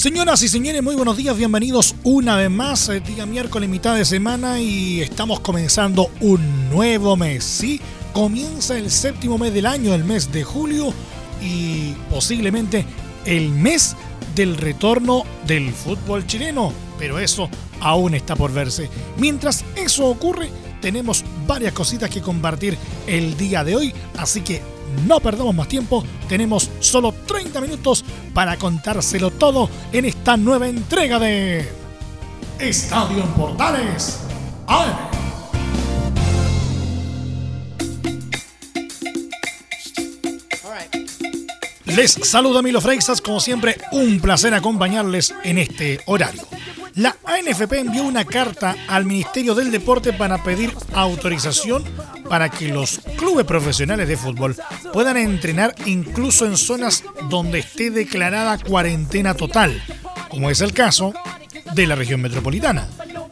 Señoras y señores, muy buenos días, bienvenidos una vez más, eh, día miércoles, mitad de semana y estamos comenzando un nuevo mes, ¿sí? Comienza el séptimo mes del año, el mes de julio y posiblemente el mes del retorno del fútbol chileno, pero eso aún está por verse. Mientras eso ocurre, tenemos varias cositas que compartir el día de hoy, así que no perdamos más tiempo, tenemos solo 30 minutos para contárselo todo en esta nueva entrega de Estadio en Portales AM. Les saluda Milo Freixas, como siempre, un placer acompañarles en este horario. La ANFP envió una carta al Ministerio del Deporte para pedir autorización para que los clubes profesionales de fútbol puedan entrenar incluso en zonas donde esté declarada cuarentena total, como es el caso de la región metropolitana.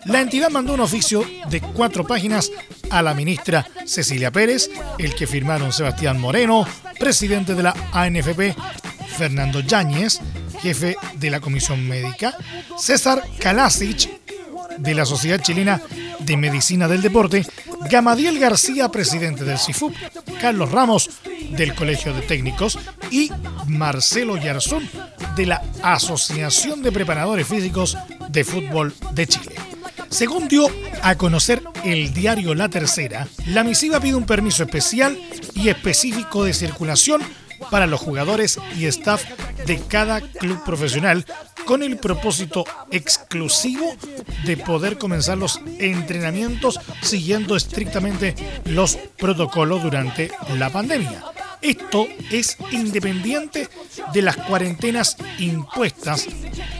La entidad mandó un oficio de cuatro páginas a la ministra Cecilia Pérez, el que firmaron Sebastián Moreno, presidente de la ANFP, Fernando Yáñez, jefe de la Comisión Médica, César Kalasic, de la Sociedad Chilena de Medicina del Deporte, Gamadiel García, presidente del CIFUP, Carlos Ramos, del Colegio de Técnicos, y Marcelo Yarzún, de la Asociación de Preparadores Físicos de Fútbol de Chile. Según dio a conocer el diario La Tercera, la misiva pide un permiso especial y específico de circulación para los jugadores y staff de cada club profesional con el propósito exclusivo de poder comenzar los entrenamientos siguiendo estrictamente los protocolos durante la pandemia. Esto es independiente de las cuarentenas impuestas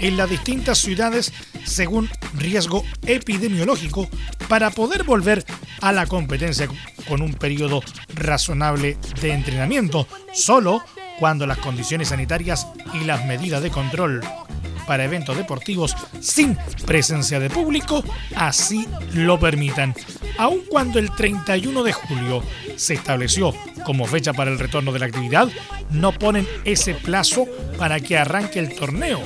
en las distintas ciudades según riesgo epidemiológico para poder volver a la competencia con un periodo razonable de entrenamiento, solo cuando las condiciones sanitarias y las medidas de control para eventos deportivos sin presencia de público así lo permitan. Aun cuando el 31 de julio se estableció como fecha para el retorno de la actividad, no ponen ese plazo para que arranque el torneo.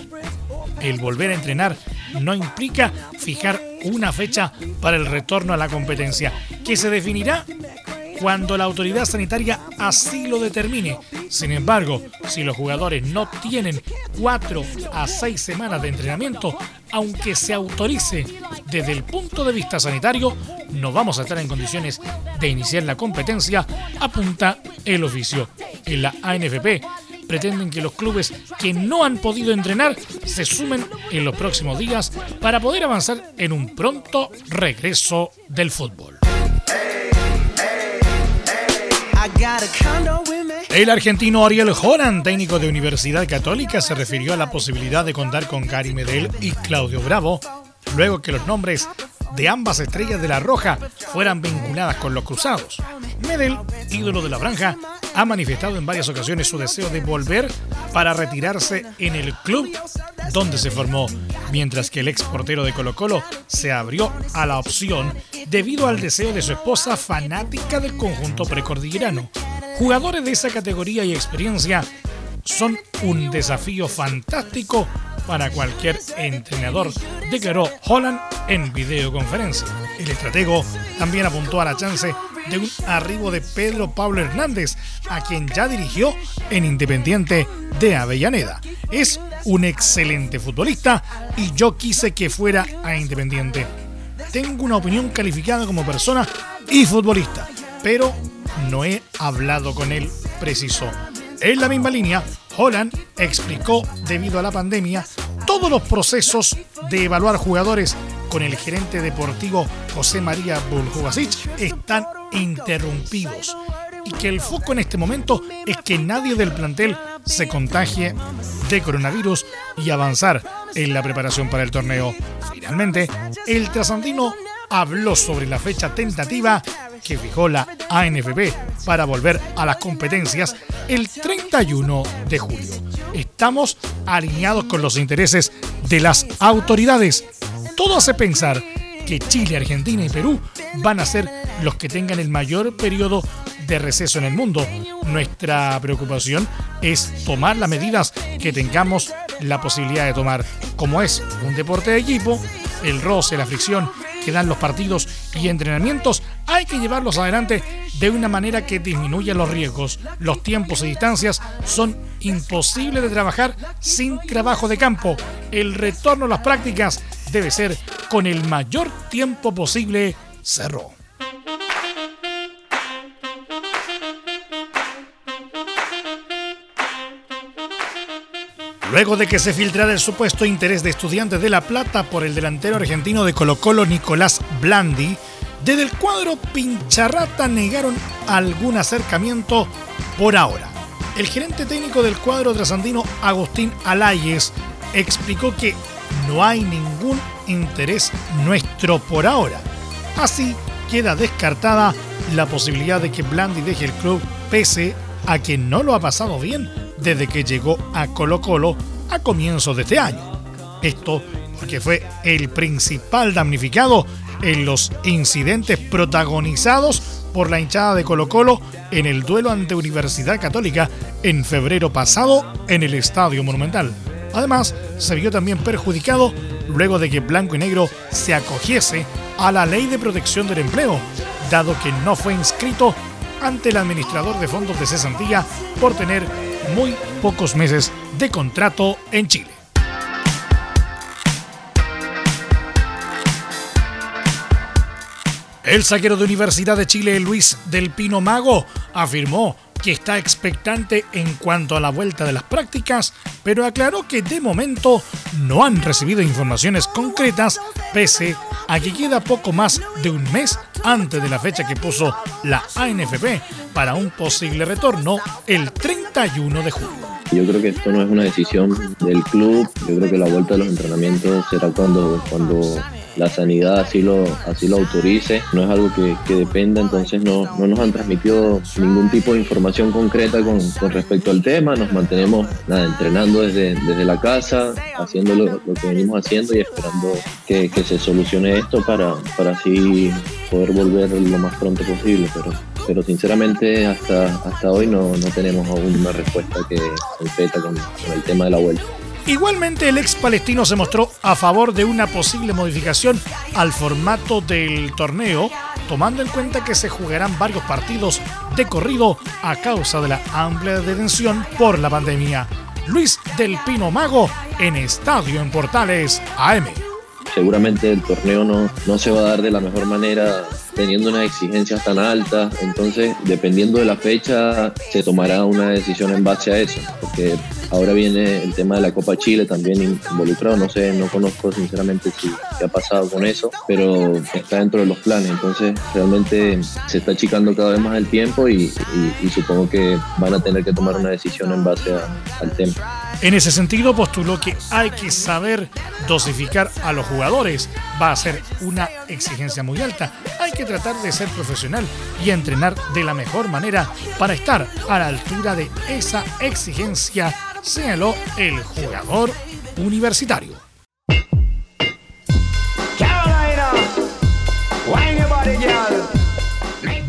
El volver a entrenar no implica fijar una fecha para el retorno a la competencia, que se definirá cuando la autoridad sanitaria así lo determine. Sin embargo, si los jugadores no tienen cuatro a seis semanas de entrenamiento, aunque se autorice desde el punto de vista sanitario, no vamos a estar en condiciones de iniciar la competencia, apunta el oficio. En la ANFP pretenden que los clubes que no han podido entrenar se sumen en los próximos días para poder avanzar en un pronto regreso del fútbol. El argentino Ariel Horan, técnico de Universidad Católica, se refirió a la posibilidad de contar con Gary Medel y Claudio Bravo, luego que los nombres de ambas estrellas de la Roja fueran vinculadas con los cruzados. Medel, ídolo de la franja, ha manifestado en varias ocasiones su deseo de volver para retirarse en el club donde se formó, mientras que el ex portero de Colo Colo se abrió a la opción debido al deseo de su esposa fanática del conjunto precordillerano. Jugadores de esa categoría y experiencia son un desafío fantástico para cualquier entrenador, declaró Holland en videoconferencia. El estratego también apuntó a la chance de un arribo de Pedro Pablo Hernández, a quien ya dirigió en Independiente de Avellaneda. Es un excelente futbolista y yo quise que fuera a Independiente. Tengo una opinión calificada como persona y futbolista, pero no he hablado con él preciso. En la misma línea, Holland explicó, debido a la pandemia, todos los procesos de evaluar jugadores con el gerente deportivo José María Buljubasic están interrumpidos y que el foco en este momento es que nadie del plantel se contagie de coronavirus y avanzar en la preparación para el torneo. Finalmente, el trasandino habló sobre la fecha tentativa que fijó la ANFP para volver a las competencias el 31 de julio. Estamos alineados con los intereses de las autoridades. Todo hace pensar que Chile, Argentina y Perú van a ser los que tengan el mayor periodo de receso en el mundo. Nuestra preocupación es tomar las medidas que tengamos la posibilidad de tomar. Como es un deporte de equipo, el roce, la fricción que dan los partidos y entrenamientos, hay que llevarlos adelante de una manera que disminuya los riesgos. Los tiempos y distancias son imposibles de trabajar sin trabajo de campo. El retorno a las prácticas debe ser con el mayor tiempo posible, cerró. Luego de que se filtrara el supuesto interés de estudiantes de La Plata por el delantero argentino de Colo Colo Nicolás Blandi, desde el cuadro Pincharrata negaron algún acercamiento por ahora. El gerente técnico del cuadro trasandino, Agustín Alayes, explicó que no hay ningún interés nuestro por ahora. Así queda descartada la posibilidad de que Blandi deje el club pese a que no lo ha pasado bien desde que llegó a Colo Colo a comienzos de este año. Esto porque fue el principal damnificado en los incidentes protagonizados por la hinchada de Colo Colo en el duelo ante Universidad Católica en febrero pasado en el Estadio Monumental. Además, se vio también perjudicado luego de que Blanco y Negro se acogiese a la Ley de Protección del Empleo, dado que no fue inscrito ante el administrador de fondos de cesantía por tener muy pocos meses de contrato en Chile. El saquero de Universidad de Chile, Luis del Pino Mago, afirmó que está expectante en cuanto a la vuelta de las prácticas, pero aclaró que de momento no han recibido informaciones concretas, pese a que queda poco más de un mes antes de la fecha que puso la ANFP para un posible retorno el 31 de julio. Yo creo que esto no es una decisión del club, yo creo que la vuelta de los entrenamientos será cuando, cuando la sanidad así lo, así lo autorice, no es algo que, que dependa, entonces no, no, nos han transmitido ningún tipo de información concreta con, con respecto al tema, nos mantenemos nada, entrenando desde, desde la casa, haciendo lo, que venimos haciendo y esperando que, que, se solucione esto para, para así poder volver lo más pronto posible, pero, pero sinceramente hasta, hasta hoy no, no tenemos aún una respuesta que concreta con, con el tema de la vuelta. Igualmente, el ex palestino se mostró a favor de una posible modificación al formato del torneo, tomando en cuenta que se jugarán varios partidos de corrido a causa de la amplia detención por la pandemia. Luis del Pino Mago en Estadio en Portales AM. Seguramente el torneo no, no se va a dar de la mejor manera teniendo unas exigencias tan altas, entonces dependiendo de la fecha se tomará una decisión en base a eso, ahora viene el tema de la Copa Chile también involucrado, no sé, no conozco sinceramente si, qué ha pasado con eso, pero está dentro de los planes, entonces realmente se está achicando cada vez más el tiempo y, supongo que van a tener que tomar una decisión en base al tema. En ese sentido, postuló que hay que saber dosificar a los jugadores. Va a ser una exigencia muy alta. Hay que tratar de ser profesional y entrenar de la mejor manera para estar a la altura de esa exigencia, señaló el jugador universitario.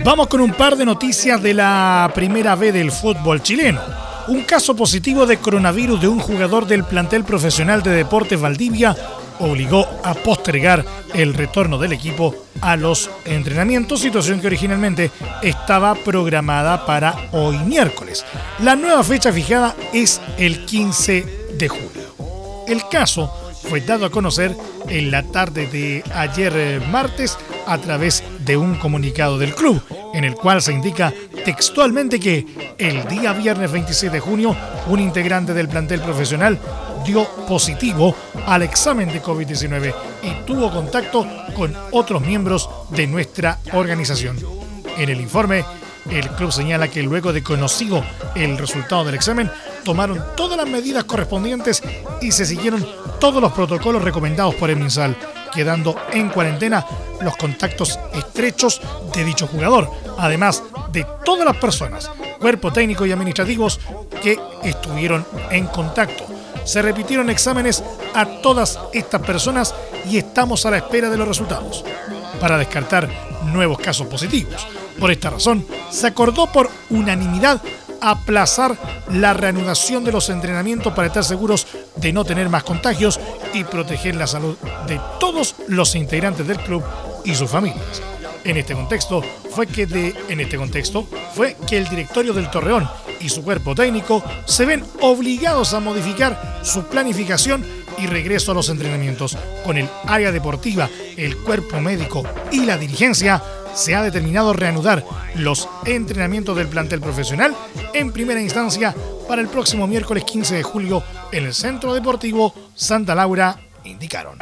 Vamos con un par de noticias de la primera B del fútbol chileno un caso positivo de coronavirus de un jugador del plantel profesional de Deportes Valdivia obligó a postergar el retorno del equipo a los entrenamientos, situación que originalmente estaba programada para hoy miércoles. La nueva fecha fijada es el 15 de julio. El caso fue dado a conocer en la tarde de ayer eh, martes a través de un comunicado del club, en el cual se indica textualmente que el día viernes 26 de junio un integrante del plantel profesional dio positivo al examen de COVID-19 y tuvo contacto con otros miembros de nuestra organización. En el informe, el club señala que luego de conocido el resultado del examen, tomaron todas las medidas correspondientes y se siguieron todos los protocolos recomendados por el MinSal, quedando en cuarentena los contactos estrechos de dicho jugador, además de todas las personas, cuerpo técnico y administrativos que estuvieron en contacto. Se repitieron exámenes a todas estas personas y estamos a la espera de los resultados para descartar nuevos casos positivos. Por esta razón, se acordó por unanimidad aplazar la reanudación de los entrenamientos para estar seguros de no tener más contagios y proteger la salud de todos los integrantes del club y sus familias. En este contexto fue que de, en este contexto fue que el directorio del Torreón y su cuerpo técnico se ven obligados a modificar su planificación y regreso a los entrenamientos. Con el área deportiva, el cuerpo médico y la dirigencia se ha determinado reanudar los entrenamientos del plantel profesional en primera instancia para el próximo miércoles 15 de julio en el Centro Deportivo Santa Laura, indicaron.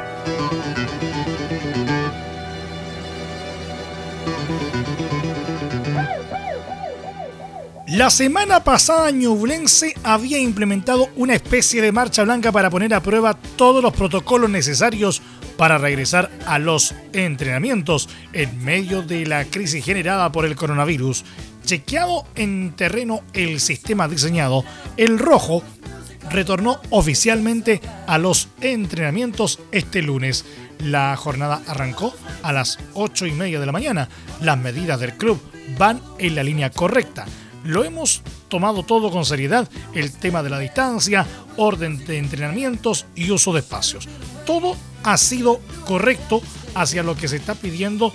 La semana pasada Ñublense había implementado una especie de marcha blanca para poner a prueba todos los protocolos necesarios para regresar a los entrenamientos en medio de la crisis generada por el coronavirus. Chequeado en terreno el sistema diseñado, el rojo retornó oficialmente a los entrenamientos este lunes. La jornada arrancó a las 8 y media de la mañana. Las medidas del club van en la línea correcta. Lo hemos tomado todo con seriedad, el tema de la distancia, orden de entrenamientos y uso de espacios. Todo ha sido correcto hacia lo que se está pidiendo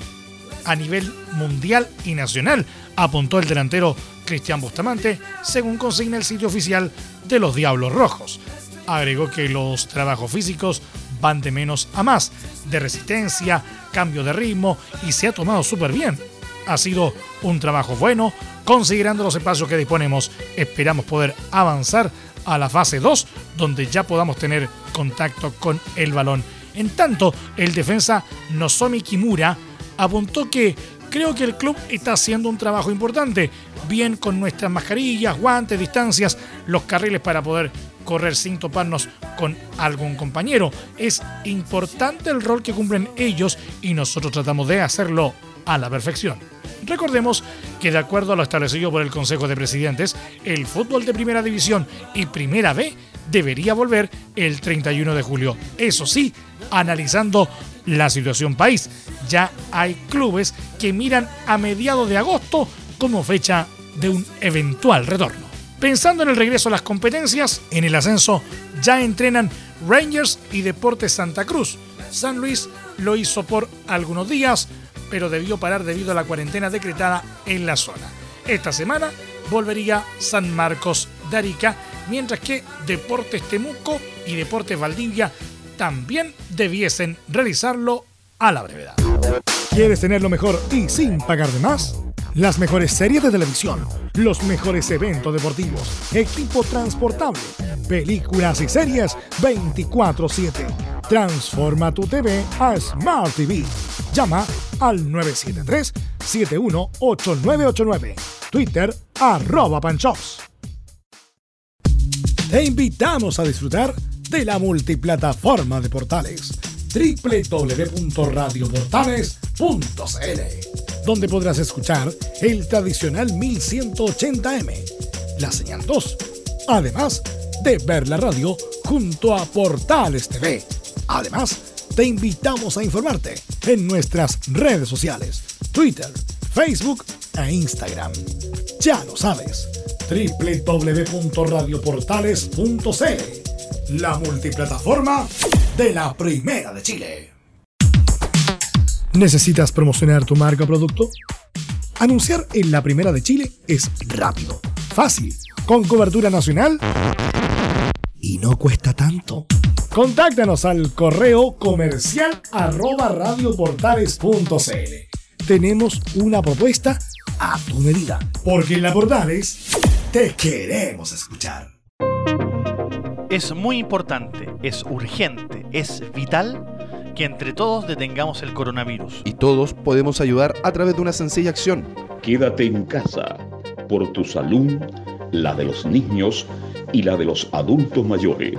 a nivel mundial y nacional, apuntó el delantero Cristian Bustamante, según consigna el sitio oficial de los Diablos Rojos. Agregó que los trabajos físicos van de menos a más, de resistencia, cambio de ritmo y se ha tomado súper bien. Ha sido un trabajo bueno, considerando los espacios que disponemos. Esperamos poder avanzar a la fase 2, donde ya podamos tener contacto con el balón. En tanto, el defensa Nozomi Kimura apuntó que creo que el club está haciendo un trabajo importante, bien con nuestras mascarillas, guantes, distancias, los carriles para poder correr sin toparnos con algún compañero. Es importante el rol que cumplen ellos y nosotros tratamos de hacerlo a la perfección. Recordemos que de acuerdo a lo establecido por el Consejo de Presidentes, el fútbol de Primera División y Primera B debería volver el 31 de julio. Eso sí, analizando la situación país. Ya hay clubes que miran a mediados de agosto como fecha de un eventual retorno. Pensando en el regreso a las competencias, en el ascenso ya entrenan Rangers y Deportes Santa Cruz. San Luis lo hizo por algunos días, pero debió parar debido a la cuarentena decretada en la zona. Esta semana volvería San Marcos de Arica, mientras que Deportes Temuco y Deportes Valdivia también debiesen realizarlo a la brevedad. ¿Quieres tener lo mejor y sin pagar de más? Las mejores series de televisión, los mejores eventos deportivos, equipo transportable, películas y series 24/7. Transforma tu TV a Smart TV. Llama al 973-718989. Twitter arroba. Te invitamos a disfrutar de la multiplataforma de portales www.radioportales.cl donde podrás escuchar el tradicional 1180m, la señal 2, además de ver la radio junto a Portales TV. Además, te invitamos a informarte en nuestras redes sociales, Twitter, Facebook e Instagram. Ya lo sabes, www.radioportales.cl, la multiplataforma de la Primera de Chile. ¿Necesitas promocionar tu marca o producto? Anunciar en la Primera de Chile es rápido, fácil, con cobertura nacional y no cuesta tanto. Contáctanos al correo comercial arroba radioportales.cl. Tenemos una propuesta a tu medida, porque en la Portales te queremos escuchar. Es muy importante, es urgente, es vital que entre todos detengamos el coronavirus. Y todos podemos ayudar a través de una sencilla acción. Quédate en casa, por tu salud, la de los niños y la de los adultos mayores.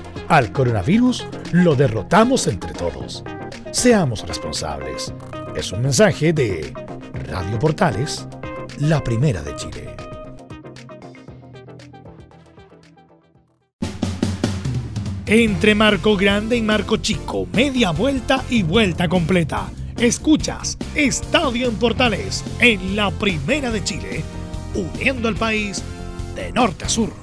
al coronavirus lo derrotamos entre todos. Seamos responsables. Es un mensaje de Radio Portales, la primera de Chile. Entre Marco Grande y Marco Chico, media vuelta y vuelta completa. Escuchas Estadio en Portales en la primera de Chile, uniendo al país de norte a sur.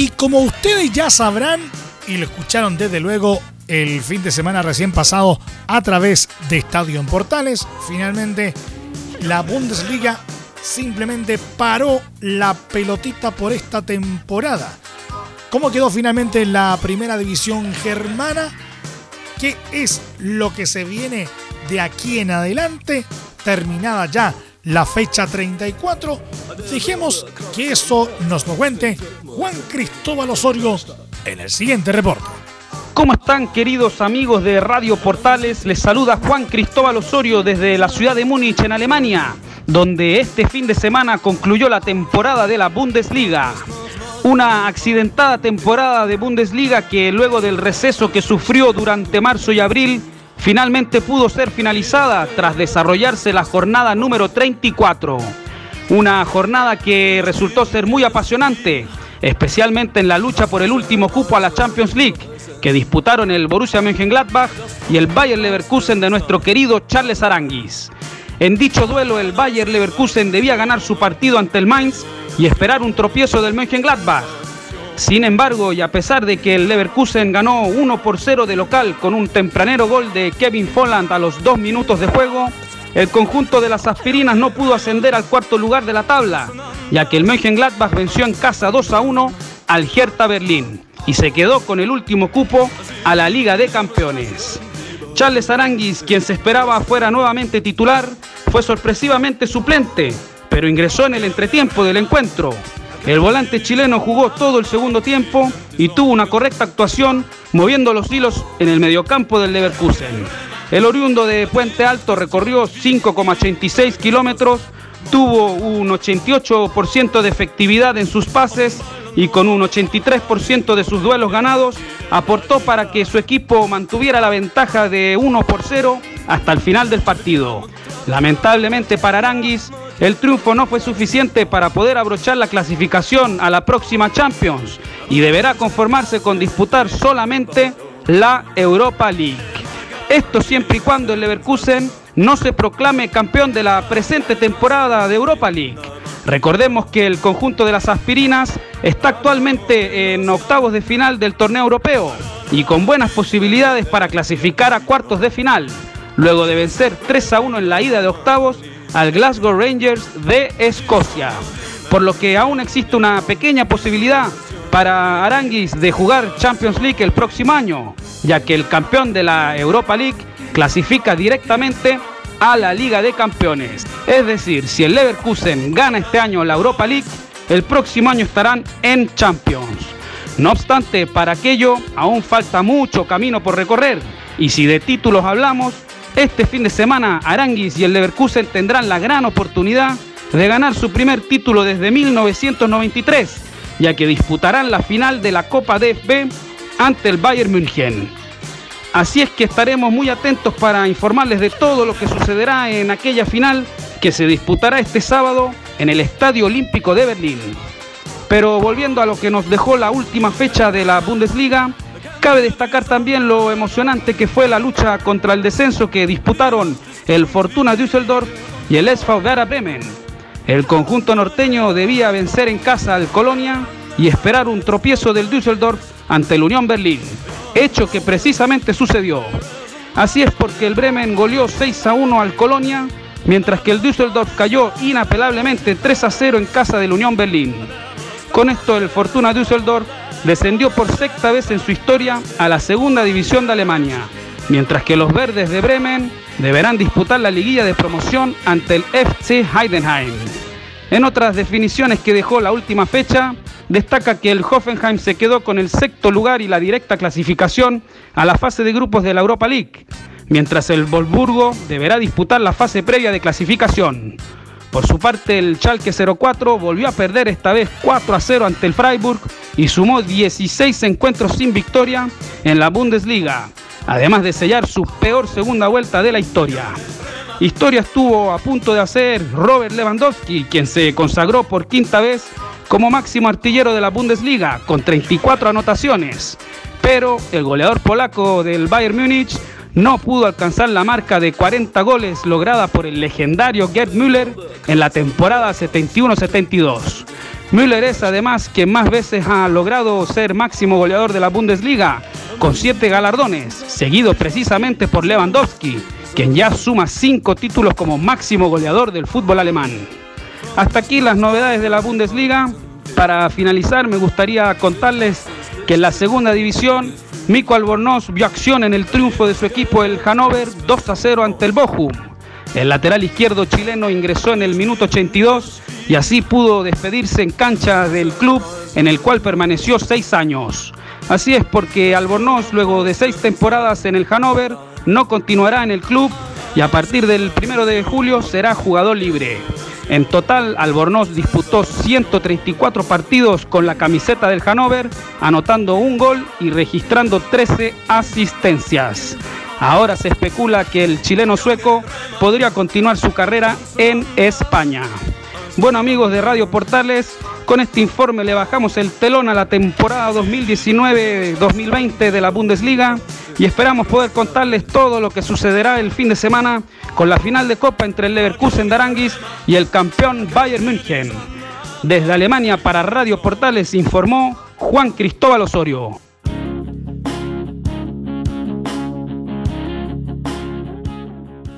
Y como ustedes ya sabrán, y lo escucharon desde luego el fin de semana recién pasado a través de Estadio en Portales, finalmente la Bundesliga simplemente paró la pelotita por esta temporada. ¿Cómo quedó finalmente la primera división germana? ¿Qué es lo que se viene de aquí en adelante? Terminada ya la fecha 34. Dejemos que eso nos lo cuente Juan Cristóbal Osorio en el siguiente reporte. ¿Cómo están queridos amigos de Radio Portales? Les saluda Juan Cristóbal Osorio desde la ciudad de Múnich en Alemania, donde este fin de semana concluyó la temporada de la Bundesliga. Una accidentada temporada de Bundesliga que luego del receso que sufrió durante marzo y abril, finalmente pudo ser finalizada tras desarrollarse la jornada número 34. Una jornada que resultó ser muy apasionante, especialmente en la lucha por el último cupo a la Champions League, que disputaron el Borussia Mönchengladbach y el Bayer Leverkusen de nuestro querido Charles Aranguis. En dicho duelo, el Bayer Leverkusen debía ganar su partido ante el Mainz y esperar un tropiezo del Mönchengladbach. Sin embargo, y a pesar de que el Leverkusen ganó 1 por 0 de local con un tempranero gol de Kevin Folland a los dos minutos de juego, el conjunto de las aspirinas no pudo ascender al cuarto lugar de la tabla, ya que el Mönchengladbach venció en casa 2 a 1 al Hertha Berlín y se quedó con el último cupo a la Liga de Campeones. Charles Aranguis, quien se esperaba fuera nuevamente titular, fue sorpresivamente suplente, pero ingresó en el entretiempo del encuentro. El volante chileno jugó todo el segundo tiempo y tuvo una correcta actuación moviendo los hilos en el mediocampo del Leverkusen. El oriundo de Puente Alto recorrió 5,86 kilómetros, tuvo un 88% de efectividad en sus pases y con un 83% de sus duelos ganados aportó para que su equipo mantuviera la ventaja de 1 por 0 hasta el final del partido. Lamentablemente para Aranguis, el triunfo no fue suficiente para poder abrochar la clasificación a la próxima Champions y deberá conformarse con disputar solamente la Europa League. Esto siempre y cuando el Leverkusen no se proclame campeón de la presente temporada de Europa League. Recordemos que el conjunto de las aspirinas está actualmente en octavos de final del torneo europeo y con buenas posibilidades para clasificar a cuartos de final, luego de vencer 3 a 1 en la ida de octavos al Glasgow Rangers de Escocia. Por lo que aún existe una pequeña posibilidad para Aranguis de jugar Champions League el próximo año, ya que el campeón de la Europa League clasifica directamente a la Liga de Campeones. Es decir, si el Leverkusen gana este año la Europa League, el próximo año estarán en Champions. No obstante, para aquello aún falta mucho camino por recorrer. Y si de títulos hablamos, este fin de semana Aranguis y el Leverkusen tendrán la gran oportunidad de ganar su primer título desde 1993, ya que disputarán la final de la Copa DFB ante el Bayern München. Así es que estaremos muy atentos para informarles de todo lo que sucederá en aquella final que se disputará este sábado en el Estadio Olímpico de Berlín. Pero volviendo a lo que nos dejó la última fecha de la Bundesliga, cabe destacar también lo emocionante que fue la lucha contra el descenso que disputaron el Fortuna Düsseldorf y el SV Werder Bremen. El conjunto norteño debía vencer en casa al Colonia y esperar un tropiezo del Düsseldorf ante el Unión Berlín, hecho que precisamente sucedió. Así es porque el Bremen goleó 6 a 1 al Colonia, mientras que el Düsseldorf cayó inapelablemente 3 a 0 en casa del Unión Berlín. Con esto el Fortuna Düsseldorf descendió por sexta vez en su historia a la segunda división de Alemania, mientras que los verdes de Bremen deberán disputar la liguilla de promoción ante el FC Heidenheim. En otras definiciones que dejó la última fecha, destaca que el Hoffenheim se quedó con el sexto lugar y la directa clasificación a la fase de grupos de la Europa League, mientras el Wolfsburgo deberá disputar la fase previa de clasificación. Por su parte, el Schalke 04 volvió a perder esta vez 4 a 0 ante el Freiburg y sumó 16 encuentros sin victoria en la Bundesliga, además de sellar su peor segunda vuelta de la historia. Historia estuvo a punto de hacer Robert Lewandowski, quien se consagró por quinta vez como máximo artillero de la Bundesliga con 34 anotaciones. Pero el goleador polaco del Bayern Múnich no pudo alcanzar la marca de 40 goles lograda por el legendario Gerd Müller en la temporada 71-72. Müller es además quien más veces ha logrado ser máximo goleador de la Bundesliga, con 7 galardones, seguido precisamente por Lewandowski, quien ya suma 5 títulos como máximo goleador del fútbol alemán. Hasta aquí las novedades de la Bundesliga. Para finalizar, me gustaría contarles que en la segunda división, Mico Albornoz vio acción en el triunfo de su equipo, el Hannover, 2 a 0 ante el Bochum. El lateral izquierdo chileno ingresó en el minuto 82 y así pudo despedirse en cancha del club en el cual permaneció seis años. Así es porque Albornoz, luego de seis temporadas en el Hannover, no continuará en el club y a partir del primero de julio será jugador libre. En total, Albornoz disputó 134 partidos con la camiseta del Hannover, anotando un gol y registrando 13 asistencias. Ahora se especula que el chileno sueco podría continuar su carrera en España. Bueno amigos de Radio Portales, con este informe le bajamos el telón a la temporada 2019-2020 de la Bundesliga y esperamos poder contarles todo lo que sucederá el fin de semana con la final de Copa entre el Leverkusen de Aranguis y el campeón Bayern München. Desde Alemania para Radio Portales informó Juan Cristóbal Osorio.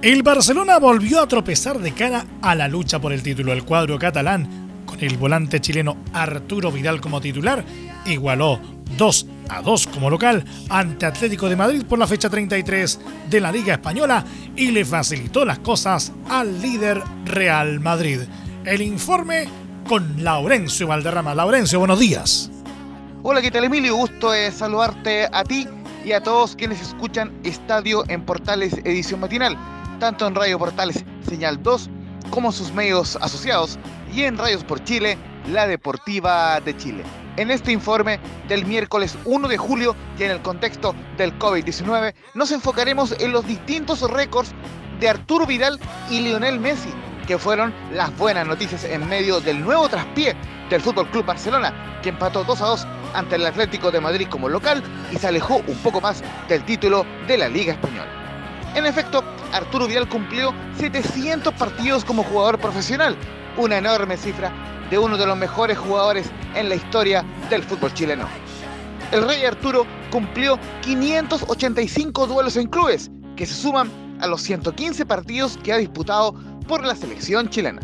El Barcelona volvió a tropezar de cara a la lucha por el título. El cuadro catalán, con el volante chileno Arturo Vidal como titular, igualó 2 a 2 como local ante Atlético de Madrid por la fecha 33 de la Liga Española y le facilitó las cosas al líder Real Madrid. El informe con Laurencio Valderrama. Laurencio, buenos días. Hola, ¿qué tal Emilio? Gusto de saludarte a ti y a todos quienes escuchan Estadio en Portales Edición Matinal tanto en Radio Portales Señal 2 como sus medios asociados y en Radios por Chile, la Deportiva de Chile. En este informe del miércoles 1 de julio y en el contexto del COVID-19, nos enfocaremos en los distintos récords de Arturo Vidal y Lionel Messi, que fueron las buenas noticias en medio del nuevo traspié del Fútbol Club Barcelona, que empató 2 a 2 ante el Atlético de Madrid como local y se alejó un poco más del título de la Liga Española. En efecto, Arturo Vidal cumplió 700 partidos como jugador profesional, una enorme cifra de uno de los mejores jugadores en la historia del fútbol chileno. El Rey Arturo cumplió 585 duelos en clubes, que se suman a los 115 partidos que ha disputado por la selección chilena.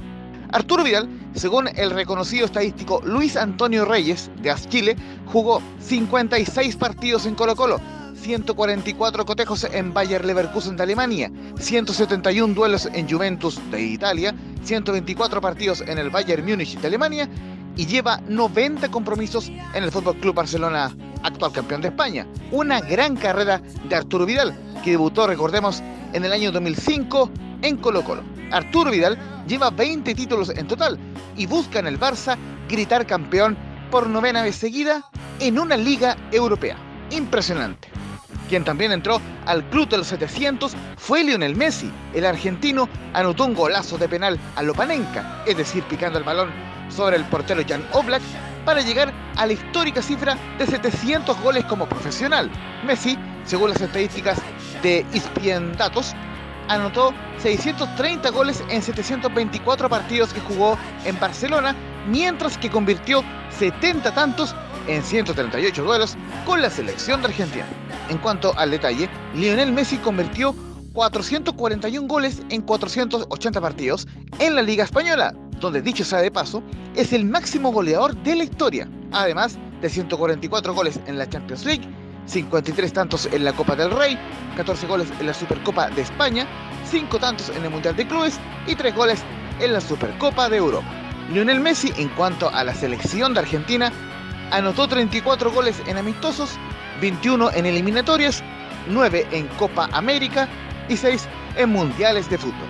Arturo Vidal, según el reconocido estadístico Luis Antonio Reyes de AS Chile, jugó 56 partidos en Colo Colo, 144 cotejos en Bayer Leverkusen de Alemania, 171 duelos en Juventus de Italia, 124 partidos en el Bayern Múnich de Alemania y lleva 90 compromisos en el Fútbol Club Barcelona, actual campeón de España. Una gran carrera de Arturo Vidal, que debutó, recordemos, en el año 2005 en Colo Colo. Arturo Vidal lleva 20 títulos en total y busca en el Barça gritar campeón por novena vez seguida en una liga europea. Impresionante. Quien también entró al club de los 700 fue Lionel Messi. El argentino anotó un golazo de penal a Lopanenka, es decir, picando el balón sobre el portero Jan Oblak, para llegar a la histórica cifra de 700 goles como profesional. Messi, según las estadísticas de ESPN Datos, anotó 630 goles en 724 partidos que jugó en Barcelona, mientras que convirtió 70 tantos en 138 duelos con la selección de Argentina. En cuanto al detalle, Lionel Messi convirtió 441 goles en 480 partidos en la Liga Española, donde dicho sea de paso, es el máximo goleador de la historia, además de 144 goles en la Champions League, 53 tantos en la Copa del Rey, 14 goles en la Supercopa de España, 5 tantos en el Mundial de Clubes y 3 goles en la Supercopa de Europa. Lionel Messi, en cuanto a la selección de Argentina, anotó 34 goles en amistosos, 21 en eliminatorias, 9 en Copa América y 6 en mundiales de fútbol.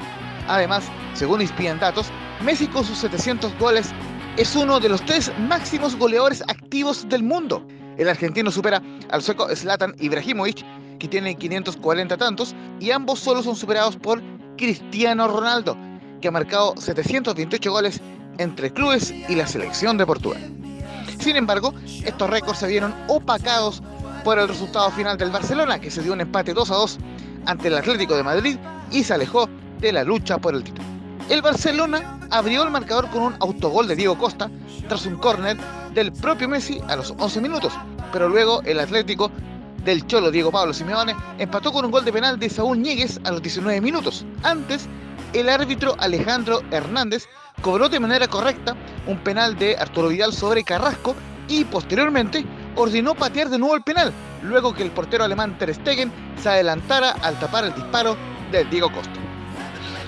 Además, según inspiran datos, Messi con sus 700 goles es uno de los tres máximos goleadores activos del mundo. El argentino supera al sueco Zlatan Ibrahimovic, que tiene 540 tantos, y ambos solo son superados por Cristiano Ronaldo, que ha marcado 728 goles entre clubes y la selección de Portugal. Sin embargo, estos récords se vieron opacados por el resultado final del Barcelona, que se dio un empate 2 a 2 ante el Atlético de Madrid y se alejó de la lucha por el título. El Barcelona abrió el marcador con un autogol de Diego Costa tras un córner del propio Messi a los 11 minutos, pero luego el Atlético del Cholo Diego Pablo Simeone empató con un gol de penal de Saúl Ñíguez a los 19 minutos. Antes, el árbitro Alejandro Hernández cobró de manera correcta un penal de Arturo Vidal sobre Carrasco y posteriormente ordenó patear de nuevo el penal, luego que el portero alemán Ter Stegen se adelantara al tapar el disparo de Diego Costa.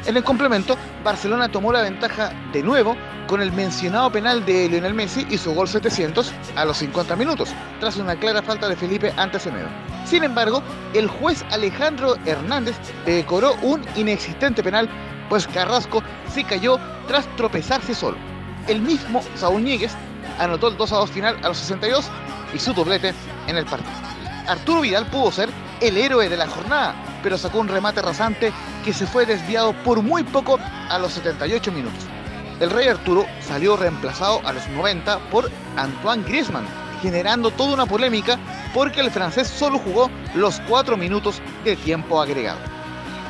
En el complemento, Barcelona tomó la ventaja de nuevo con el mencionado penal de Lionel Messi y su gol 700 a los 50 minutos, tras una clara falta de Felipe ante Semedo. Sin embargo, el juez Alejandro Hernández decoró un inexistente penal, pues Carrasco se cayó tras tropezarse solo. El mismo Saúl Ñíguez anotó el 2 a 2 final a los 62 y su doblete en el partido. Arturo Vidal pudo ser el héroe de la jornada, pero sacó un remate rasante que se fue desviado por muy poco a los 78 minutos. El rey Arturo salió reemplazado a los 90 por Antoine Griezmann, generando toda una polémica porque el francés solo jugó los 4 minutos de tiempo agregado.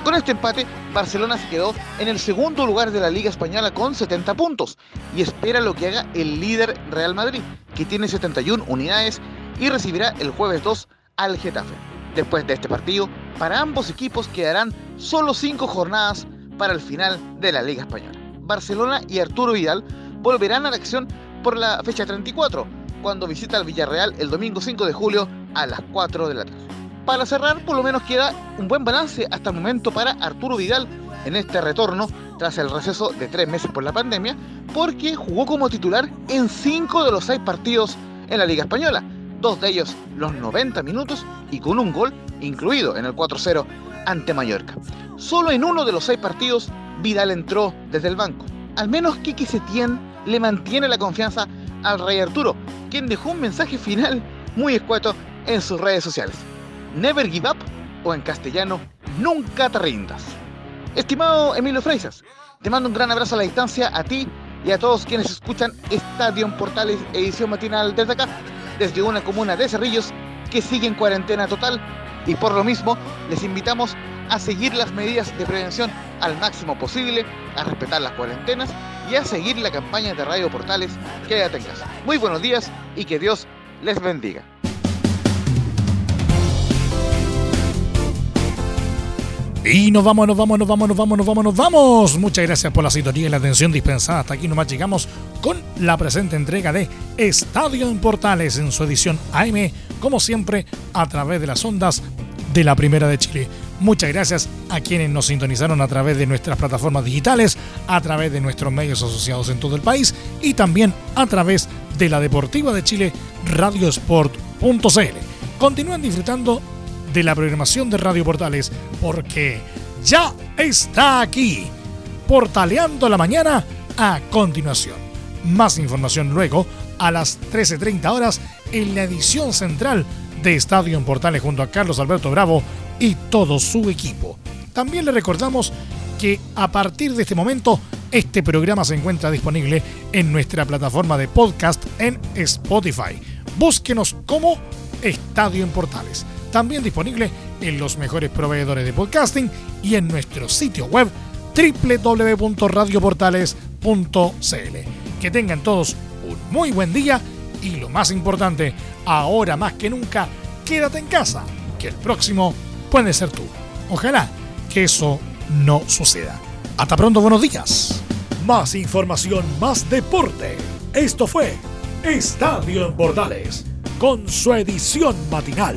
Con este empate, Barcelona se quedó en el segundo lugar de la Liga Española con 70 puntos y espera lo que haga el líder Real Madrid, que tiene 71 unidades y recibirá el jueves 2 al Getafe. Después de este partido, para ambos equipos quedarán solo 5 jornadas para el final de la Liga Española. Barcelona y Arturo Vidal volverán a la acción por la fecha 34, cuando visita al Villarreal el domingo 5 de julio a las 4 de la tarde. Para cerrar, por lo menos queda un buen balance hasta el momento para Arturo Vidal en este retorno tras el receso de tres meses por la pandemia, porque jugó como titular en cinco de los seis partidos en la Liga Española, dos de ellos los 90 minutos y con un gol incluido en el 4-0 ante Mallorca. Solo en uno de los seis partidos Vidal entró desde el banco. Al menos Kiki Setién le mantiene la confianza al Rey Arturo, quien dejó un mensaje final muy escueto en sus redes sociales. Never give up o en castellano, nunca te rindas. Estimado Emilio Freisas, te mando un gran abrazo a la distancia a ti y a todos quienes escuchan Estadio Portales edición matinal desde acá, desde una comuna de Cerrillos que sigue en cuarentena total y por lo mismo les invitamos a seguir las medidas de prevención al máximo posible, a respetar las cuarentenas y a seguir la campaña de Radio Portales Quédate en casa. Muy buenos días y que Dios les bendiga. Y nos vamos, nos vamos, nos vamos, nos vamos, nos vamos, nos vamos. Muchas gracias por la sintonía y la atención dispensada. Hasta aquí nomás llegamos con la presente entrega de Estadio en Portales en su edición AM, como siempre, a través de las ondas de la Primera de Chile. Muchas gracias a quienes nos sintonizaron a través de nuestras plataformas digitales, a través de nuestros medios asociados en todo el país y también a través de la Deportiva de Chile, radiosport.cl. Continúen disfrutando de la programación de Radio Portales porque ya está aquí, portaleando la mañana a continuación. Más información luego a las 13.30 horas en la edición central de Estadio en Portales junto a Carlos Alberto Bravo y todo su equipo. También le recordamos que a partir de este momento este programa se encuentra disponible en nuestra plataforma de podcast en Spotify. Búsquenos como Estadio en Portales también disponible en los mejores proveedores de podcasting y en nuestro sitio web www.radioportales.cl. Que tengan todos un muy buen día Y lo más importante, ahora más que nunca, quédate en casa, que el próximo puede ser tú. Ojalá que eso no suceda. Hasta pronto, buenos días. Más información, más deporte. Esto fue Estadio en Portales, con su edición matinal.